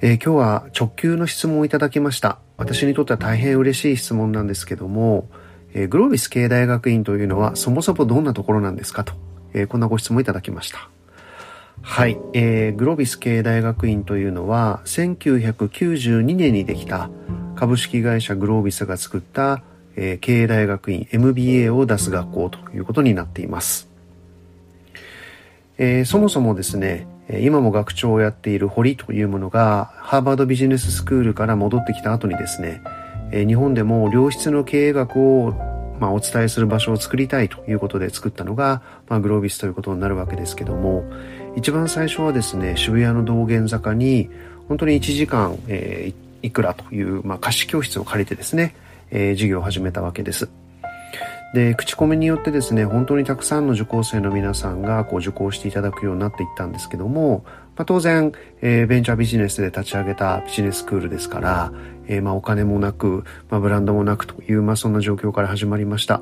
えー、今日は直球の質問をいただきました。私にとっては大変嬉しい質問なんですけども、えー、グロービス経営大学院というのはそもそもどんなところなんですかと、えー、こんなご質問いただきました。はい、えー、グロービス経営大学院というのは1992年にできた株式会社グロービスが作った、えー、経営大学院 MBA を出す学校ということになっています。えー、そもそもですね、今も学長をやっている堀というものが、ハーバードビジネススクールから戻ってきた後にですね、日本でも良質の経営学をまあ、お伝えする場所を作りたいということで作ったのが、まあ、グロービスということになるわけですけども、一番最初はですね、渋谷の道玄坂に、本当に1時間、えー、いくらという、まあ、貸し教室を借りてですね、えー、授業を始めたわけです。で、口コミによってですね、本当にたくさんの受講生の皆さんがこう受講していただくようになっていったんですけども、まあ、当然、えー、ベンチャービジネスで立ち上げたビジネススクールですから、えー、まあお金もなく、まあ、ブランドもなくという、まあそんな状況から始まりました。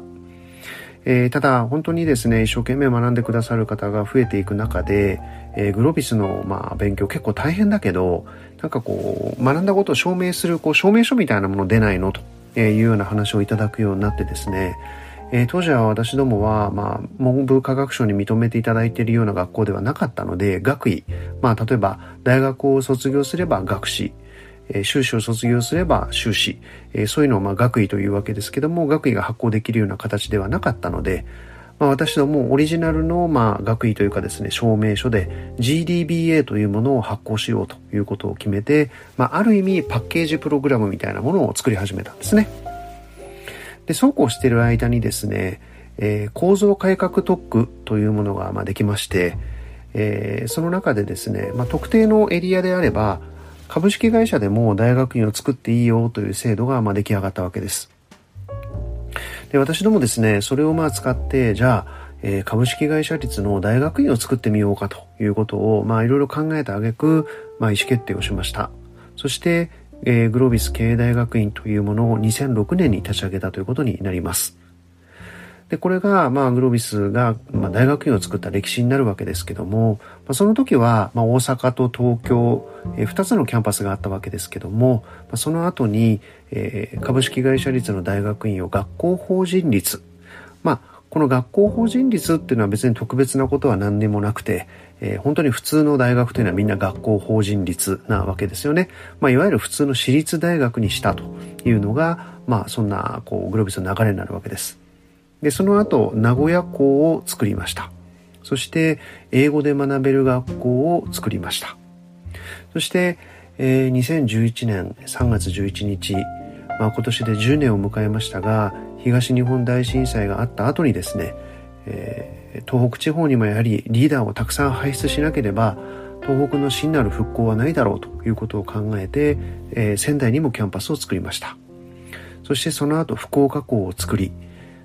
えー、ただ本当にですね、一生懸命学んでくださる方が増えていく中で、えー、グロビスのまあ勉強結構大変だけど、なんかこう、学んだことを証明するこう証明書みたいなもの出ないの？というような話をいただくようになってですね、えー、当時は私どもは、まあ、文部科学省に認めていただいているような学校ではなかったので、学位、まあ、例えば、大学を卒業すれば学士、えー、修士を卒業すれば修士、えー、そういうのをまあ学位というわけですけども、学位が発行できるような形ではなかったので、まあ、私どもオリジナルのまあ学位というかですね、証明書で GDBA というものを発行しようということを決めて、まあ、ある意味パッケージプログラムみたいなものを作り始めたんですね。で、そうこうしている間にですね、えー、構造改革特区というものがまあできまして、えー、その中でですね、まあ、特定のエリアであれば、株式会社でも大学院を作っていいよという制度がまあ出来上がったわけです。で、私どもですね、それをまあ使って、じゃあ、えー、株式会社立の大学院を作ってみようかということを、まあいろいろ考えた挙句、まあ意思決定をしました。そして、えー、グロービス経営大学院というものを2006年に立ち上げたということになります。で、これが、まあ、グロービスが、まあ、大学院を作った歴史になるわけですけども、まあ、その時は、まあ、大阪と東京、えー、2つのキャンパスがあったわけですけども、まあ、その後に、えー、株式会社立の大学院を学校法人立、まあ、この学校法人立っていうのは別に特別なことは何にもなくて、えー、本当に普通の大学というのはみんな学校法人立なわけですよね。まあ、いわゆる普通の私立大学にしたというのが、まあ、そんな、こう、グロービスの流れになるわけです。で、その後、名古屋校を作りました。そして、英語で学べる学校を作りました。そして、えー、2011年3月11日、まあ、今年で10年を迎えましたが、東日本大震災があった後にですね、えー、東北地方にもやはりリーダーをたくさん輩出しなければ東北の真なる復興はないだろうということを考えて、えー、仙台にもキャンパスを作りました。そしてその後福岡校を作り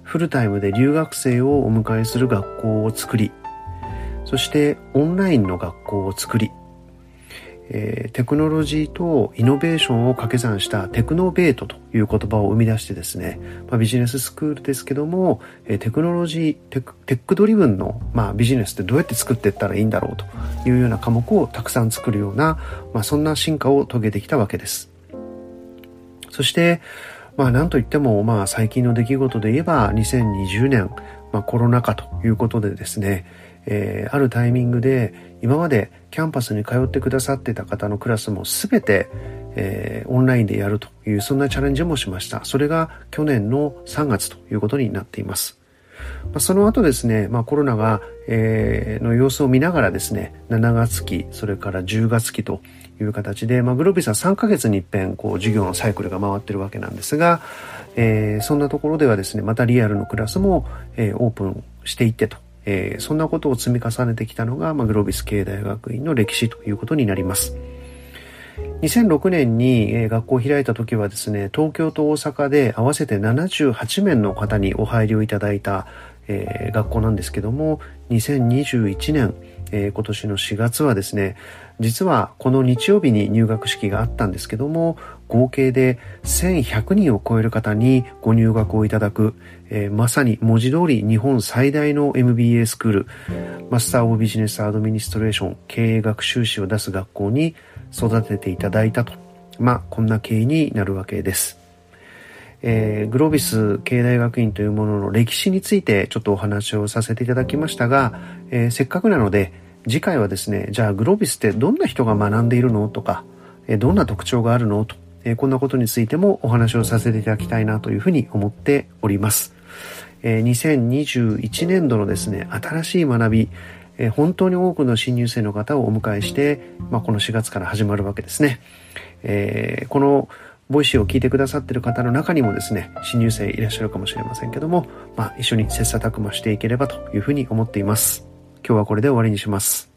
フルタイムで留学生をお迎えする学校を作りそしてオンラインの学校を作りえー、テクノロジーとイノベーションを掛け算したテクノベートという言葉を生み出してですね、まあ、ビジネススクールですけども、えー、テクノロジーテク、テックドリブンの、まあ、ビジネスってどうやって作っていったらいいんだろうというような科目をたくさん作るような、まあ、そんな進化を遂げてきたわけです。そして、まあ、なんといっても、まあ、最近の出来事で言えば、2020年、まあ、コロナ禍ということでですね、えー、あるタイミングで今までキャンパスに通ってくださってた方のクラスも全て、えー、オンラインでやるというそんなチャレンジもしました。それが去年の3月ということになっています。まあ、その後ですね、まあ、コロナが、えー、の様子を見ながらですね、7月期、それから10月期という形で、まあ、グロービスは3ヶ月に一遍、こう、授業のサイクルが回ってるわけなんですが、えー、そんなところではですね、またリアルのクラスも、えー、オープンしていってと。えー、そんなことを積み重ねてきたのが、まあ、グロービス経営大学院の歴史ということになります。2006年に、えー、学校を開いた時はですね、東京と大阪で合わせて78名の方にお入りをいただいた、えー、学校なんですけども、2021年、えー、今年の4月はですね、実はこの日曜日に入学式があったんですけども、合計で1100人を超える方にご入学をいただく、えー、まさに文字通り日本最大の MBA スクール、マスター・オブ・ビジネス・アドミニストレーション経営学修士を出す学校に育てていただいたと。まあ、こんな経緯になるわけです。えー、グロービス経大学院というものの歴史についてちょっとお話をさせていただきましたが、えー、せっかくなので次回はですね、じゃあグロービスってどんな人が学んでいるのとか、えー、どんな特徴があるのと、えこんなことについてもお話をさせていただきたいなというふうに思っております。え2021年度のですね、新しい学び、え本当に多くの新入生の方をお迎えして、まあ、この4月から始まるわけですね。えー、この Voicy を聞いてくださっている方の中にもですね、新入生いらっしゃるかもしれませんけども、まあ、一緒に切磋琢磨していければというふうに思っています。今日はこれで終わりにします。